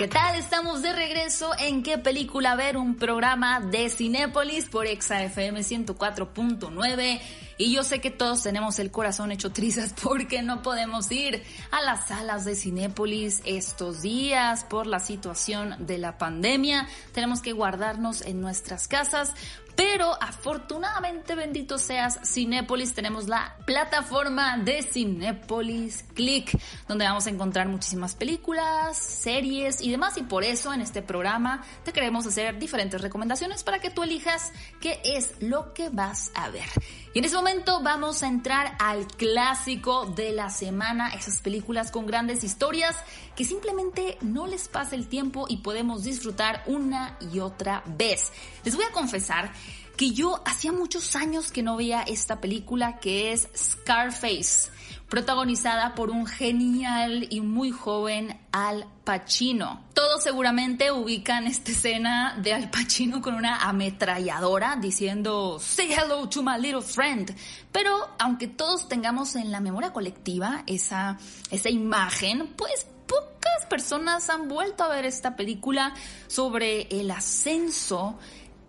¿Qué tal? Estamos de regreso en qué película ver, un programa de Cinépolis por ExaFM 104.9. Y yo sé que todos tenemos el corazón hecho trizas porque no podemos ir a las salas de Cinépolis estos días por la situación de la pandemia. Tenemos que guardarnos en nuestras casas. Pero afortunadamente, bendito seas Cinépolis, tenemos la plataforma de Cinépolis Click, donde vamos a encontrar muchísimas películas, series y demás. Y por eso en este programa te queremos hacer diferentes recomendaciones para que tú elijas qué es lo que vas a ver. Y en ese momento vamos a entrar al clásico de la semana, esas películas con grandes historias que simplemente no les pasa el tiempo y podemos disfrutar una y otra vez. Les voy a confesar que yo hacía muchos años que no veía esta película que es Scarface, protagonizada por un genial y muy joven Al Pacino. Todos seguramente ubican esta escena de Al Pacino con una ametralladora diciendo Say hello to my little friend. Pero aunque todos tengamos en la memoria colectiva esa, esa imagen, pues pocas personas han vuelto a ver esta película sobre el ascenso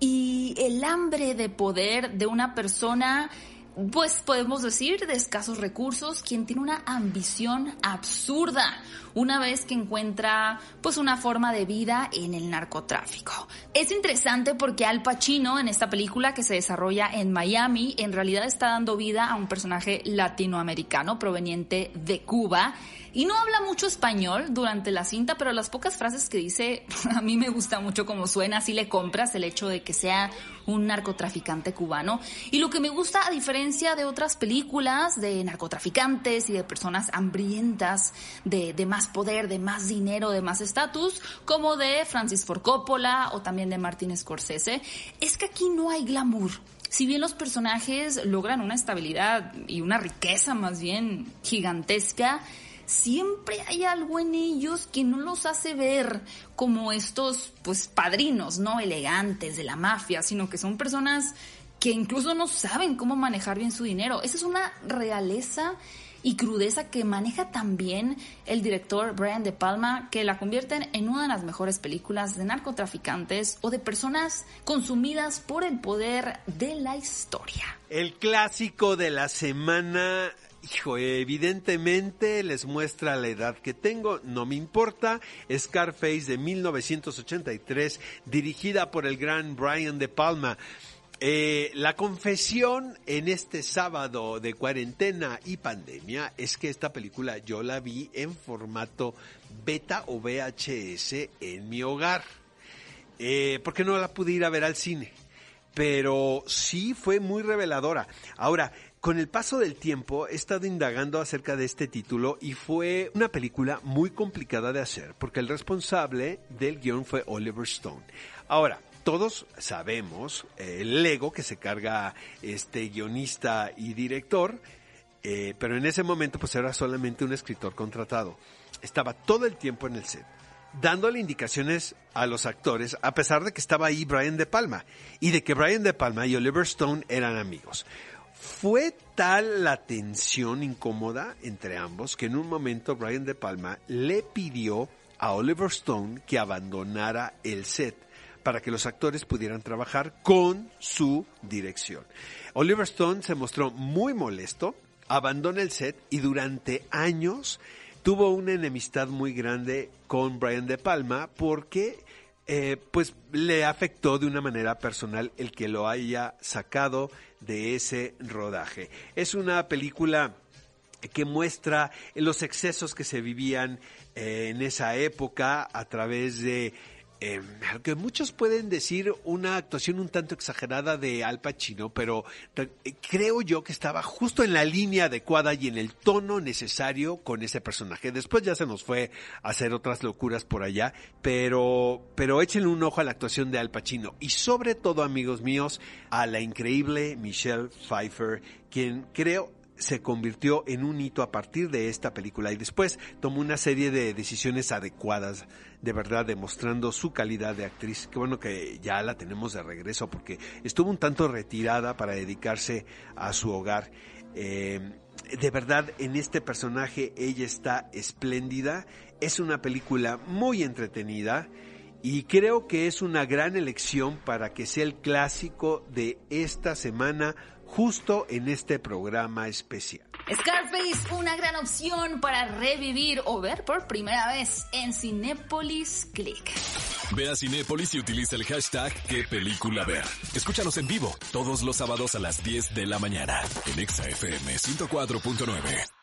y el hambre de poder de una persona pues podemos decir de escasos recursos, quien tiene una ambición absurda una vez que encuentra pues una forma de vida en el narcotráfico. Es interesante porque Al Pacino en esta película que se desarrolla en Miami en realidad está dando vida a un personaje latinoamericano proveniente de Cuba y no habla mucho español durante la cinta, pero las pocas frases que dice, a mí me gusta mucho como suena, así le compras el hecho de que sea un narcotraficante cubano. Y lo que me gusta, a diferencia de otras películas de narcotraficantes y de personas hambrientas de, de más poder, de más dinero, de más estatus, como de Francis Ford Coppola o también de Martin Scorsese, es que aquí no hay glamour. Si bien los personajes logran una estabilidad y una riqueza más bien gigantesca, siempre hay algo en ellos que no los hace ver como estos pues padrinos, no elegantes de la mafia, sino que son personas que incluso no saben cómo manejar bien su dinero. Esa es una realeza y crudeza que maneja también el director Brian De Palma, que la convierten en una de las mejores películas de narcotraficantes o de personas consumidas por el poder de la historia. El clásico de la semana Hijo, evidentemente les muestra la edad que tengo, no me importa. Scarface de 1983, dirigida por el gran Brian De Palma. Eh, la confesión en este sábado de cuarentena y pandemia es que esta película yo la vi en formato beta o VHS en mi hogar, eh, porque no la pude ir a ver al cine, pero sí fue muy reveladora. Ahora, con el paso del tiempo he estado indagando acerca de este título y fue una película muy complicada de hacer porque el responsable del guion fue Oliver Stone. Ahora, todos sabemos eh, el ego que se carga este guionista y director, eh, pero en ese momento pues era solamente un escritor contratado. Estaba todo el tiempo en el set dándole indicaciones a los actores, a pesar de que estaba ahí Brian De Palma y de que Brian De Palma y Oliver Stone eran amigos. Fue tal la tensión incómoda entre ambos que en un momento Brian De Palma le pidió a Oliver Stone que abandonara el set para que los actores pudieran trabajar con su dirección. Oliver Stone se mostró muy molesto, abandonó el set y durante años tuvo una enemistad muy grande con Brian De Palma porque eh, pues le afectó de una manera personal el que lo haya sacado de ese rodaje. Es una película que muestra los excesos que se vivían eh, en esa época a través de eh, muchos pueden decir una actuación un tanto exagerada de Al Pacino, pero creo yo que estaba justo en la línea adecuada y en el tono necesario con ese personaje. Después ya se nos fue a hacer otras locuras por allá, pero, pero échenle un ojo a la actuación de Al Pacino y sobre todo, amigos míos, a la increíble Michelle Pfeiffer, quien creo se convirtió en un hito a partir de esta película y después tomó una serie de decisiones adecuadas, de verdad, demostrando su calidad de actriz. Qué bueno que ya la tenemos de regreso porque estuvo un tanto retirada para dedicarse a su hogar. Eh, de verdad, en este personaje ella está espléndida. Es una película muy entretenida y creo que es una gran elección para que sea el clásico de esta semana justo en este programa especial. Scarface, una gran opción para revivir o ver por primera vez en Cinépolis Click. Ve a Cinépolis y utiliza el hashtag qué película ver. Escúchanos en vivo todos los sábados a las 10 de la mañana en ExaFM 104.9.